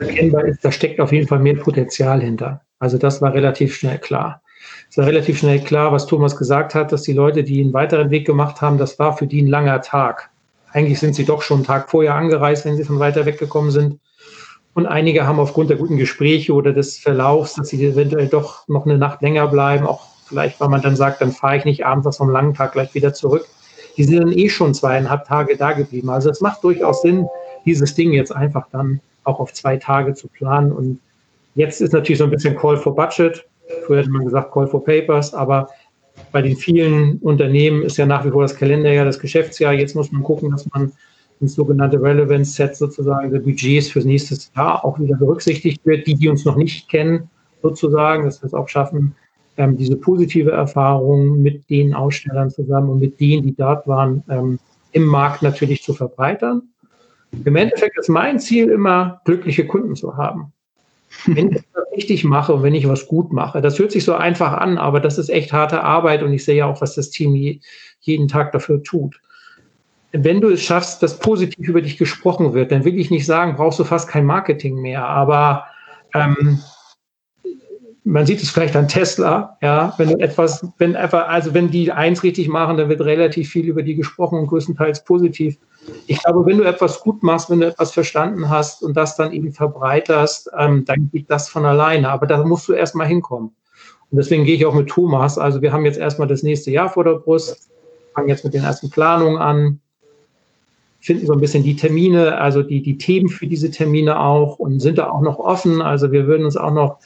Erkennbar ist, da steckt auf jeden Fall mehr Potenzial hinter. Also das war relativ schnell klar. Es war relativ schnell klar, was Thomas gesagt hat, dass die Leute, die einen weiteren Weg gemacht haben, das war für die ein langer Tag. Eigentlich sind sie doch schon einen Tag vorher angereist, wenn sie von weiter weggekommen sind. Und einige haben aufgrund der guten Gespräche oder des Verlaufs, dass sie eventuell doch noch eine Nacht länger bleiben, auch vielleicht, weil man dann sagt, dann fahre ich nicht abends aus so einem langen Tag gleich wieder zurück die sind dann eh schon zweieinhalb Tage da geblieben. Also es macht durchaus Sinn, dieses Ding jetzt einfach dann auch auf zwei Tage zu planen. Und jetzt ist natürlich so ein bisschen Call for Budget. Früher hätte man gesagt Call for Papers, aber bei den vielen Unternehmen ist ja nach wie vor das Kalenderjahr, das Geschäftsjahr. Jetzt muss man gucken, dass man ins sogenannte Relevance Set sozusagen der Budgets fürs nächste Jahr auch wieder berücksichtigt wird. Die, die uns noch nicht kennen, sozusagen, dass wir es auch schaffen, ähm, diese positive Erfahrung mit den Ausstellern zusammen und mit denen, die dort waren, ähm, im Markt natürlich zu verbreitern. Im Endeffekt ist mein Ziel immer, glückliche Kunden zu haben. Wenn ich das richtig mache und wenn ich was gut mache, das hört sich so einfach an, aber das ist echt harte Arbeit und ich sehe ja auch, was das Team je, jeden Tag dafür tut. Wenn du es schaffst, dass positiv über dich gesprochen wird, dann will ich nicht sagen, brauchst du fast kein Marketing mehr, aber ähm, man sieht es vielleicht an Tesla, ja, wenn du etwas, wenn einfach, also wenn die eins richtig machen, dann wird relativ viel über die gesprochen und größtenteils positiv. Ich glaube, wenn du etwas gut machst, wenn du etwas verstanden hast und das dann eben verbreiterst, ähm, dann geht das von alleine. Aber da musst du erstmal hinkommen. Und deswegen gehe ich auch mit Thomas. Also wir haben jetzt erstmal das nächste Jahr vor der Brust, fangen jetzt mit den ersten Planungen an, finden so ein bisschen die Termine, also die, die Themen für diese Termine auch und sind da auch noch offen. Also wir würden uns auch noch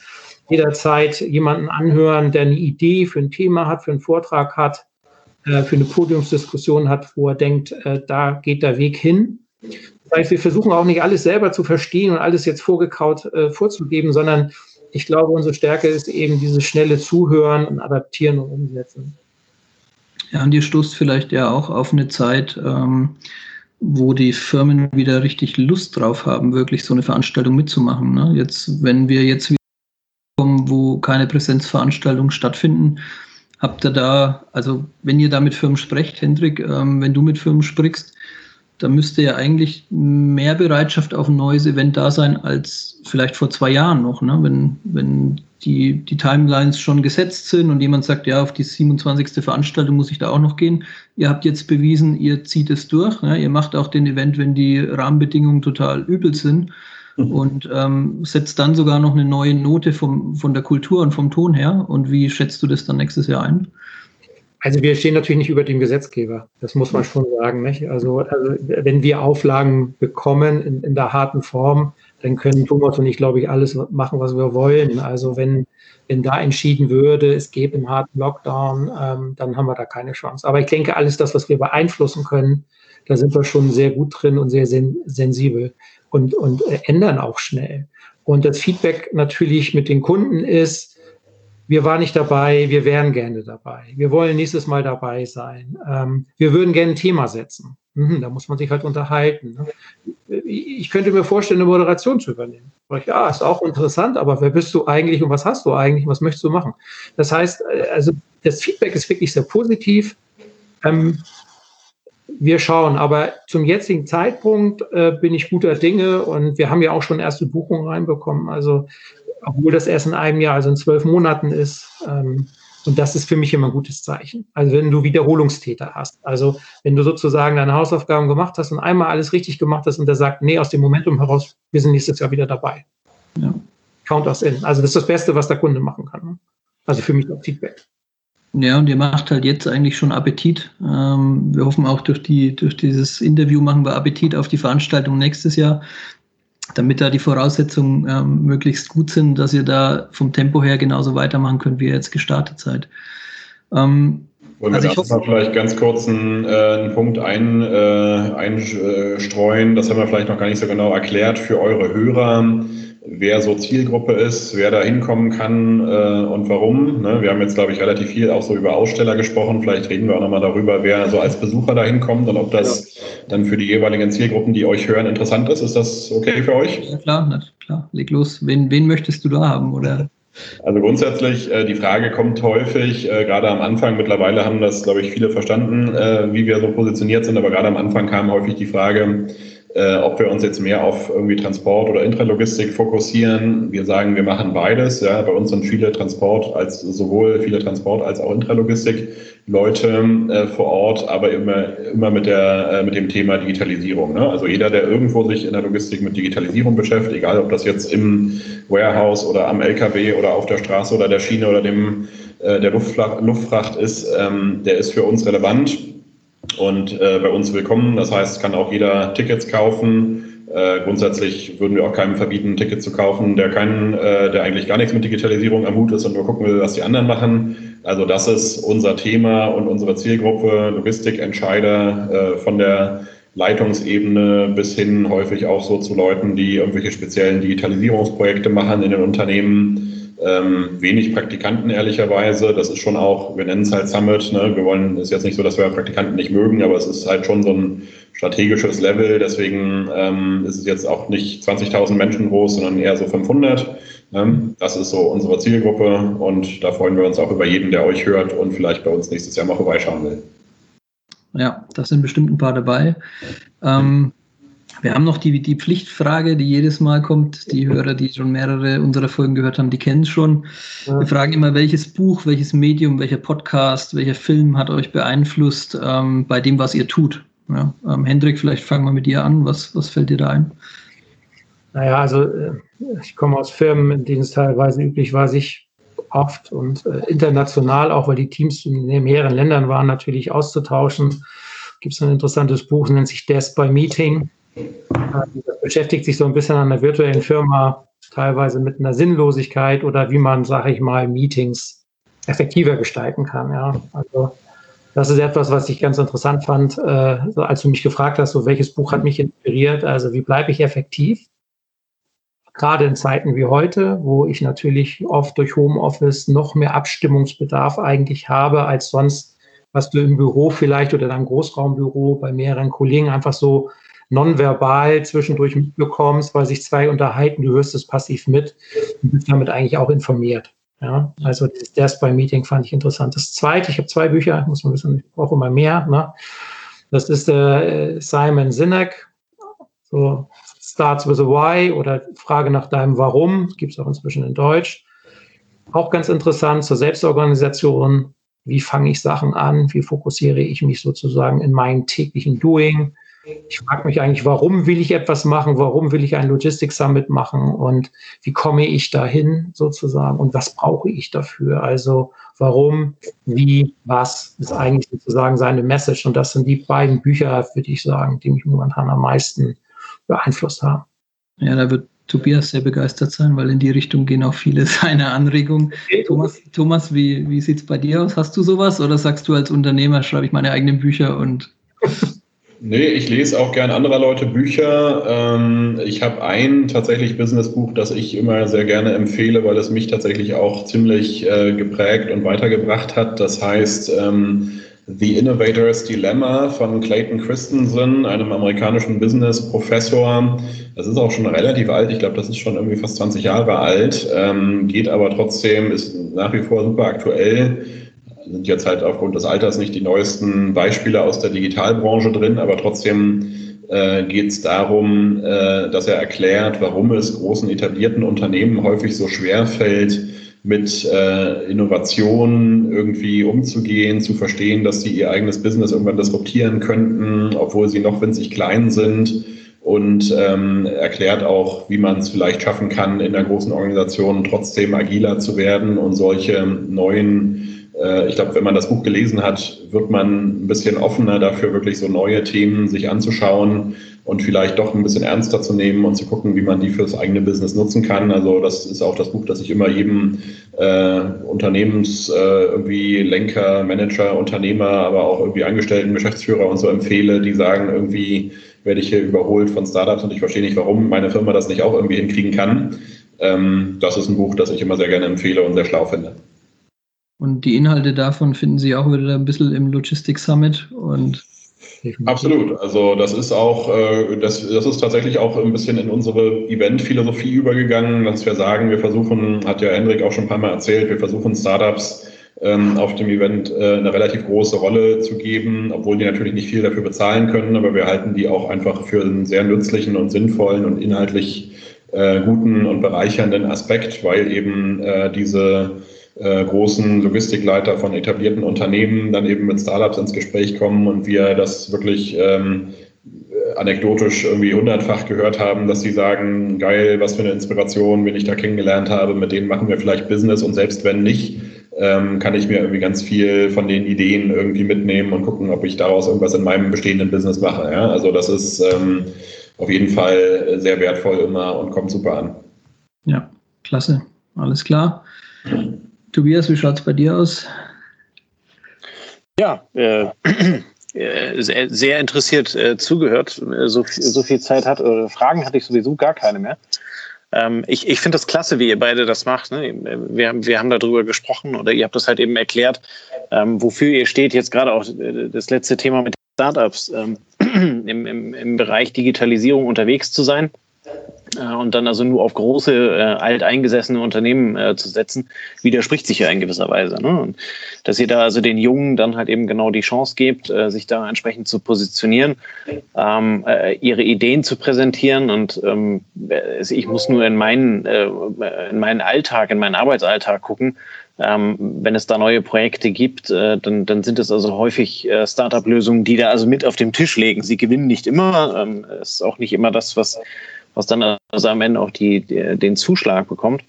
jederzeit jemanden anhören, der eine Idee für ein Thema hat, für einen Vortrag hat, äh, für eine Podiumsdiskussion hat, wo er denkt, äh, da geht der Weg hin. Das heißt, wir versuchen auch nicht alles selber zu verstehen und alles jetzt vorgekaut äh, vorzugeben, sondern ich glaube, unsere Stärke ist eben dieses schnelle Zuhören und Adaptieren und Umsetzen. Ja, und ihr stoßt vielleicht ja auch auf eine Zeit, ähm, wo die Firmen wieder richtig Lust drauf haben, wirklich so eine Veranstaltung mitzumachen. Ne? Jetzt, wenn wir jetzt wo keine Präsenzveranstaltungen stattfinden. Habt ihr da, also wenn ihr da mit Firmen sprecht, Hendrik, ähm, wenn du mit Firmen sprichst, da müsste ja eigentlich mehr Bereitschaft auf ein neues Event da sein als vielleicht vor zwei Jahren noch. Ne? Wenn, wenn die, die Timelines schon gesetzt sind und jemand sagt, ja, auf die 27. Veranstaltung muss ich da auch noch gehen. Ihr habt jetzt bewiesen, ihr zieht es durch. Ne? Ihr macht auch den Event, wenn die Rahmenbedingungen total übel sind. Mhm. und ähm, setzt dann sogar noch eine neue Note vom, von der Kultur und vom Ton her. Und wie schätzt du das dann nächstes Jahr ein? Also wir stehen natürlich nicht über dem Gesetzgeber, das muss man schon sagen. Nicht? Also, also wenn wir Auflagen bekommen in, in, der harten Form, dann können Thomas und ich, glaube ich, alles machen, was wir wollen. Also wenn, wenn da entschieden würde, es gäbe einen harten Lockdown, ähm, dann haben wir da keine Chance. Aber ich denke, alles das, was wir beeinflussen können, da sind wir schon sehr gut drin und sehr sen sensibel und, und äh, ändern auch schnell. Und das Feedback natürlich mit den Kunden ist, wir waren nicht dabei, wir wären gerne dabei. Wir wollen nächstes Mal dabei sein. Ähm, wir würden gerne ein Thema setzen. Mhm, da muss man sich halt unterhalten. Ne? Ich könnte mir vorstellen, eine Moderation zu übernehmen. Ja, ist auch interessant, aber wer bist du eigentlich und was hast du eigentlich? Was möchtest du machen? Das heißt, äh, also das Feedback ist wirklich sehr positiv. Ähm, wir schauen, aber zum jetzigen Zeitpunkt äh, bin ich guter Dinge und wir haben ja auch schon erste Buchungen reinbekommen. Also, obwohl das erst in einem Jahr, also in zwölf Monaten ist, ähm, Und das ist für mich immer ein gutes Zeichen. Also wenn du Wiederholungstäter hast. Also wenn du sozusagen deine Hausaufgaben gemacht hast und einmal alles richtig gemacht hast und der sagt, nee, aus dem Momentum heraus, wir sind nächstes Jahr wieder dabei. Ja. Count us in. Also das ist das Beste, was der Kunde machen kann. Ne? Also für mich auch Feedback. Ja, und ihr macht halt jetzt eigentlich schon Appetit. Ähm, wir hoffen auch durch, die, durch dieses Interview machen wir Appetit auf die Veranstaltung nächstes Jahr, damit da die Voraussetzungen ähm, möglichst gut sind, dass ihr da vom Tempo her genauso weitermachen könnt, wie ihr jetzt gestartet seid. Ähm, wollen also wir also mal vielleicht ganz kurz einen, äh, einen Punkt ein, äh, einstreuen? Das haben wir vielleicht noch gar nicht so genau erklärt für eure Hörer wer so Zielgruppe ist, wer da hinkommen kann äh, und warum. Ne? Wir haben jetzt, glaube ich, relativ viel auch so über Aussteller gesprochen. Vielleicht reden wir auch nochmal darüber, wer so als Besucher da hinkommt und ob das ja. dann für die jeweiligen Zielgruppen, die euch hören, interessant ist. Ist das okay für euch? Ja, klar, na, klar. Leg los. Wen, wen möchtest du da haben? Oder? Also grundsätzlich, äh, die Frage kommt häufig, äh, gerade am Anfang, mittlerweile haben das, glaube ich, viele verstanden, äh, wie wir so positioniert sind, aber gerade am Anfang kam häufig die Frage, äh, ob wir uns jetzt mehr auf irgendwie Transport oder Intralogistik fokussieren. Wir sagen, wir machen beides. Ja, bei uns sind viele Transport als sowohl viele Transport als auch Intralogistik Leute äh, vor Ort, aber immer immer mit der äh, mit dem Thema Digitalisierung. Ne? Also jeder, der irgendwo sich in der Logistik mit Digitalisierung beschäftigt, egal ob das jetzt im Warehouse oder am LKW oder auf der Straße oder der Schiene oder dem äh, der Luftfracht, Luftfracht ist, ähm, der ist für uns relevant und äh, bei uns willkommen. Das heißt, kann auch jeder Tickets kaufen. Äh, grundsätzlich würden wir auch keinem verbieten, ein Ticket zu kaufen, der keinen, äh, der eigentlich gar nichts mit Digitalisierung am Hut ist und nur gucken will, was die anderen machen. Also das ist unser Thema und unsere Zielgruppe, Logistikentscheider äh, von der Leitungsebene bis hin häufig auch so zu Leuten, die irgendwelche speziellen Digitalisierungsprojekte machen in den Unternehmen ähm, wenig Praktikanten ehrlicherweise. Das ist schon auch, wir nennen es halt Summit. Ne? Wir wollen, ist jetzt nicht so, dass wir Praktikanten nicht mögen, aber es ist halt schon so ein strategisches Level. Deswegen ähm, ist es jetzt auch nicht 20.000 Menschen groß, sondern eher so 500. Ne? Das ist so unsere Zielgruppe und da freuen wir uns auch über jeden, der euch hört und vielleicht bei uns nächstes Jahr mal vorbeischauen will. Ja, da sind bestimmt ein paar dabei. Ähm, wir haben noch die, die Pflichtfrage, die jedes Mal kommt. Die Hörer, die schon mehrere unserer Folgen gehört haben, die kennen es schon. Wir fragen immer, welches Buch, welches Medium, welcher Podcast, welcher Film hat euch beeinflusst ähm, bei dem, was ihr tut. Ja, ähm, Hendrik, vielleicht fangen wir mit dir an. Was, was fällt dir da ein? Naja, also äh, ich komme aus Firmen, in denen es teilweise üblich war, sich oft und äh, international, auch weil die Teams in mehreren Ländern waren, natürlich auszutauschen. Gibt es ein interessantes Buch, nennt sich Death by Meeting das beschäftigt sich so ein bisschen an der virtuellen Firma, teilweise mit einer Sinnlosigkeit oder wie man, sage ich mal, Meetings effektiver gestalten kann. Ja. Also das ist etwas, was ich ganz interessant fand, äh, als du mich gefragt hast, so welches Buch hat mich inspiriert. Also wie bleibe ich effektiv? Gerade in Zeiten wie heute, wo ich natürlich oft durch Homeoffice noch mehr Abstimmungsbedarf eigentlich habe als sonst, was du im Büro vielleicht oder in einem Großraumbüro bei mehreren Kollegen einfach so nonverbal zwischendurch mitbekommst, weil sich zwei unterhalten, du hörst es passiv mit und bist damit eigentlich auch informiert. Ja, also das Death by Meeting fand ich interessant. Das zweite, ich habe zwei Bücher, muss man wissen, ich brauche immer mehr. Ne? Das ist äh, Simon Sinek, so Starts with a Why oder Frage nach deinem Warum, gibt es auch inzwischen in Deutsch. Auch ganz interessant zur Selbstorganisation. Wie fange ich Sachen an? Wie fokussiere ich mich sozusagen in meinem täglichen Doing? Ich frage mich eigentlich, warum will ich etwas machen? Warum will ich ein Logistics Summit machen? Und wie komme ich dahin sozusagen? Und was brauche ich dafür? Also warum, wie, was ist eigentlich sozusagen seine Message? Und das sind die beiden Bücher, würde ich sagen, die mich momentan am meisten beeinflusst haben. Ja, da wird Tobias sehr begeistert sein, weil in die Richtung gehen auch viele seiner Anregungen. Thomas, Thomas, wie, wie sieht es bei dir aus? Hast du sowas oder sagst du als Unternehmer, schreibe ich meine eigenen Bücher und Nee, ich lese auch gern anderer Leute Bücher. Ähm, ich habe ein tatsächlich Businessbuch, das ich immer sehr gerne empfehle, weil es mich tatsächlich auch ziemlich äh, geprägt und weitergebracht hat. Das heißt ähm, The Innovator's Dilemma von Clayton Christensen, einem amerikanischen Business-Professor. Das ist auch schon relativ alt. Ich glaube, das ist schon irgendwie fast 20 Jahre alt, ähm, geht aber trotzdem, ist nach wie vor super aktuell sind jetzt halt aufgrund des Alters nicht die neuesten Beispiele aus der Digitalbranche drin, aber trotzdem äh, geht es darum, äh, dass er erklärt, warum es großen etablierten Unternehmen häufig so schwer fällt, mit äh, Innovationen irgendwie umzugehen, zu verstehen, dass sie ihr eigenes Business irgendwann disruptieren könnten, obwohl sie noch winzig klein sind und ähm, erklärt auch, wie man es vielleicht schaffen kann, in der großen Organisation trotzdem agiler zu werden und solche neuen, ich glaube, wenn man das Buch gelesen hat, wird man ein bisschen offener dafür, wirklich so neue Themen sich anzuschauen und vielleicht doch ein bisschen ernster zu nehmen und zu gucken, wie man die fürs eigene Business nutzen kann. Also das ist auch das Buch, das ich immer jedem äh, Unternehmens äh, irgendwie Lenker, Manager, Unternehmer, aber auch irgendwie Angestellten, Geschäftsführer und so empfehle, die sagen irgendwie, werde ich hier überholt von Startups und ich verstehe nicht, warum meine Firma das nicht auch irgendwie hinkriegen kann. Ähm, das ist ein Buch, das ich immer sehr gerne empfehle und sehr schlau finde. Und die Inhalte davon finden Sie auch wieder ein bisschen im Logistics Summit und Absolut. Also das ist auch, äh, das, das ist tatsächlich auch ein bisschen in unsere Event-Philosophie übergegangen, dass wir sagen, wir versuchen, hat ja Hendrik auch schon ein paar Mal erzählt, wir versuchen Startups ähm, auf dem Event äh, eine relativ große Rolle zu geben, obwohl die natürlich nicht viel dafür bezahlen können, aber wir halten die auch einfach für einen sehr nützlichen und sinnvollen und inhaltlich äh, guten und bereichernden Aspekt, weil eben äh, diese äh, großen Logistikleiter von etablierten Unternehmen dann eben mit Startups ins Gespräch kommen und wir das wirklich ähm, anekdotisch irgendwie hundertfach gehört haben, dass sie sagen, geil, was für eine Inspiration, wen ich da kennengelernt habe, mit denen machen wir vielleicht Business und selbst wenn nicht, ähm, kann ich mir irgendwie ganz viel von den Ideen irgendwie mitnehmen und gucken, ob ich daraus irgendwas in meinem bestehenden Business mache. Ja? Also das ist ähm, auf jeden Fall sehr wertvoll immer und kommt super an. Ja, klasse. Alles klar. Tobias, wie schaut es bei dir aus? Ja, äh, äh, sehr, sehr, interessiert äh, zugehört. So, so, viel Zeit hat, oder Fragen hatte ich sowieso gar keine mehr. Ähm, ich ich finde das klasse, wie ihr beide das macht. Ne? Wir, wir haben darüber gesprochen oder ihr habt das halt eben erklärt, ähm, wofür ihr steht. Jetzt gerade auch äh, das letzte Thema mit Startups ähm, im, im, im Bereich Digitalisierung unterwegs zu sein äh, und dann also nur auf große, äh, alteingesessene Unternehmen äh, zu setzen, widerspricht sich ja in gewisser Weise. Ne? Und dass ihr da also den Jungen dann halt eben genau die Chance gebt, äh, sich da entsprechend zu positionieren, ähm, äh, ihre Ideen zu präsentieren. Und ähm, ich muss nur in meinen, äh, in meinen Alltag, in meinen Arbeitsalltag gucken. Ähm, wenn es da neue Projekte gibt, äh, dann, dann sind es also häufig äh, Startup-Lösungen, die da also mit auf den Tisch legen. Sie gewinnen nicht immer. Ähm, ist auch nicht immer das, was was dann also am Ende auch die, die, den Zuschlag bekommt.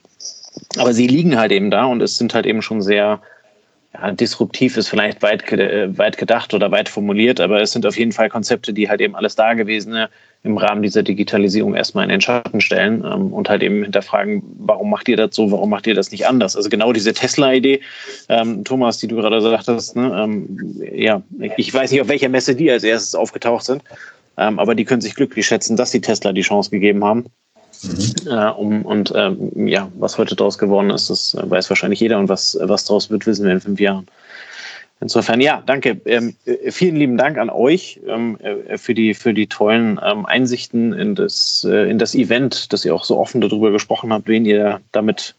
Aber sie liegen halt eben da und es sind halt eben schon sehr ja, disruptiv ist vielleicht weit, weit gedacht oder weit formuliert, aber es sind auf jeden Fall Konzepte, die halt eben alles Dagewesene im Rahmen dieser Digitalisierung erstmal in den Schatten stellen ähm, und halt eben hinterfragen, warum macht ihr das so, warum macht ihr das nicht anders? Also genau diese Tesla-Idee, ähm, Thomas, die du gerade sagtest, ne, ähm, ja, ich weiß nicht, auf welcher Messe die als erstes aufgetaucht sind, ähm, aber die können sich glücklich schätzen, dass die Tesla die Chance gegeben haben. Mhm. Äh, um, und ähm, ja, was heute daraus geworden ist, das äh, weiß wahrscheinlich jeder und was, was daraus wird, wissen wir in fünf Jahren. Insofern, ja, danke. Ähm, äh, vielen lieben Dank an euch ähm, äh, für, die, für die tollen ähm, Einsichten in das, äh, in das Event, dass ihr auch so offen darüber gesprochen habt, wen ihr damit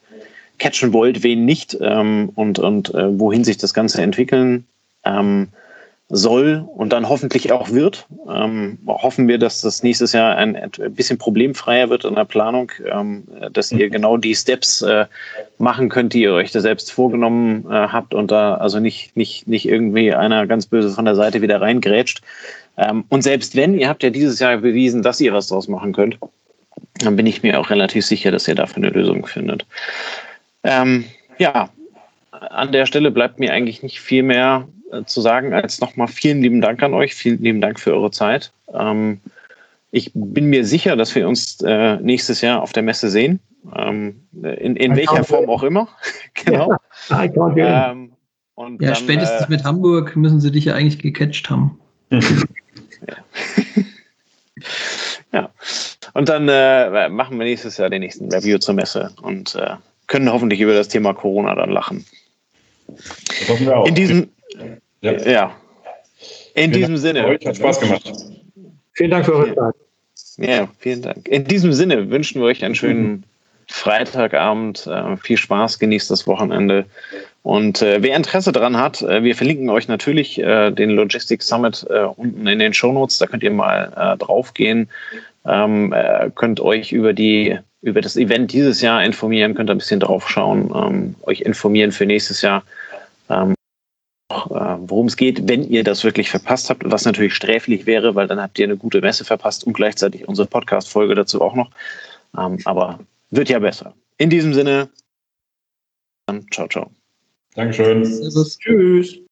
catchen wollt, wen nicht ähm, und, und äh, wohin sich das Ganze entwickeln ähm, soll und dann hoffentlich auch wird. Ähm, hoffen wir, dass das nächstes Jahr ein, ein bisschen problemfreier wird in der Planung, ähm, dass ihr genau die Steps äh, machen könnt, die ihr euch da selbst vorgenommen äh, habt und da also nicht, nicht, nicht irgendwie einer ganz böse von der Seite wieder reingrätscht. Ähm, und selbst wenn, ihr habt ja dieses Jahr bewiesen, dass ihr was draus machen könnt, dann bin ich mir auch relativ sicher, dass ihr dafür eine Lösung findet. Ähm, ja, an der Stelle bleibt mir eigentlich nicht viel mehr äh, zu sagen als nochmal vielen lieben Dank an euch, vielen lieben Dank für eure Zeit. Ähm, ich bin mir sicher, dass wir uns äh, nächstes Jahr auf der Messe sehen. Ähm, in, in welcher Form auch immer. genau. Ja, ähm, und ja dann, spätestens äh, mit Hamburg müssen sie dich ja eigentlich gecatcht haben. ja. ja. Und dann äh, machen wir nächstes Jahr den nächsten Review zur Messe und äh, können hoffentlich über das Thema Corona dann lachen. Das hoffen wir auch. In diesem, ja. ja. In vielen diesem Dank Sinne. Euch hat Spaß gemacht. Vielen Dank für eure Zeit. Ja, vielen Dank. In diesem Sinne wünschen wir euch einen schönen Freitagabend. Äh, viel Spaß, genießt das Wochenende. Und äh, wer Interesse daran hat, äh, wir verlinken euch natürlich äh, den Logistics Summit äh, unten in den Shownotes. Da könnt ihr mal äh, draufgehen. Ähm, könnt euch über die über das Event dieses Jahr informieren, könnt ihr ein bisschen drauf schauen, ähm, euch informieren für nächstes Jahr, ähm, äh, worum es geht, wenn ihr das wirklich verpasst habt, was natürlich sträflich wäre, weil dann habt ihr eine gute Messe verpasst und gleichzeitig unsere Podcast-Folge dazu auch noch. Ähm, aber wird ja besser. In diesem Sinne, dann ciao, ciao. Dankeschön. Tschüss.